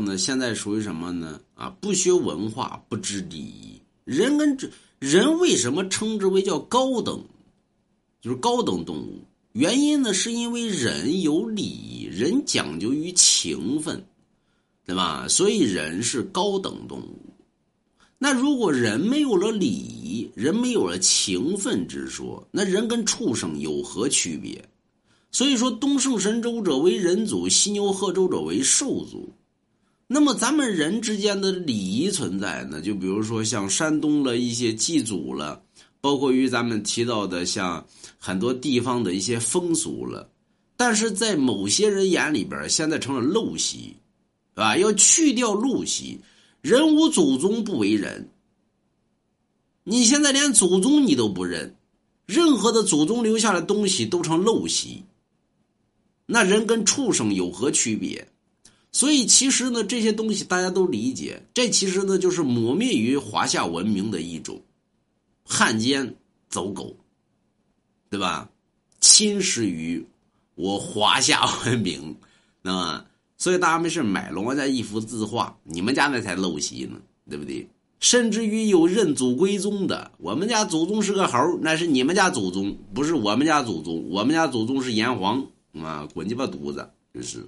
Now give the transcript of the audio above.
呢，现在属于什么呢？啊，不学文化，不知礼仪。人跟这人为什么称之为叫高等？就是高等动物。原因呢，是因为人有礼仪，人讲究于情分，对吧？所以人是高等动物。那如果人没有了礼仪，人没有了情分之说，那人跟畜生有何区别？所以说，东胜神州者为人族，西牛贺州者为兽族。那么咱们人之间的礼仪存在呢？就比如说像山东的一些祭祖了，包括于咱们提到的像很多地方的一些风俗了，但是在某些人眼里边，现在成了陋习，啊，要去掉陋习。人无祖宗不为人。你现在连祖宗你都不认，任何的祖宗留下的东西都成陋习。那人跟畜生有何区别？所以其实呢，这些东西大家都理解。这其实呢，就是抹灭于华夏文明的一种汉奸走狗，对吧？侵蚀于我华夏文明，那么。所以大家没事买龙王家一幅字画，你们家那才陋习呢，对不对？甚至于有认祖归宗的，我们家祖宗是个猴，那是你们家祖宗，不是我们家祖宗。我们家祖宗是炎黄啊，滚鸡巴犊子，就是。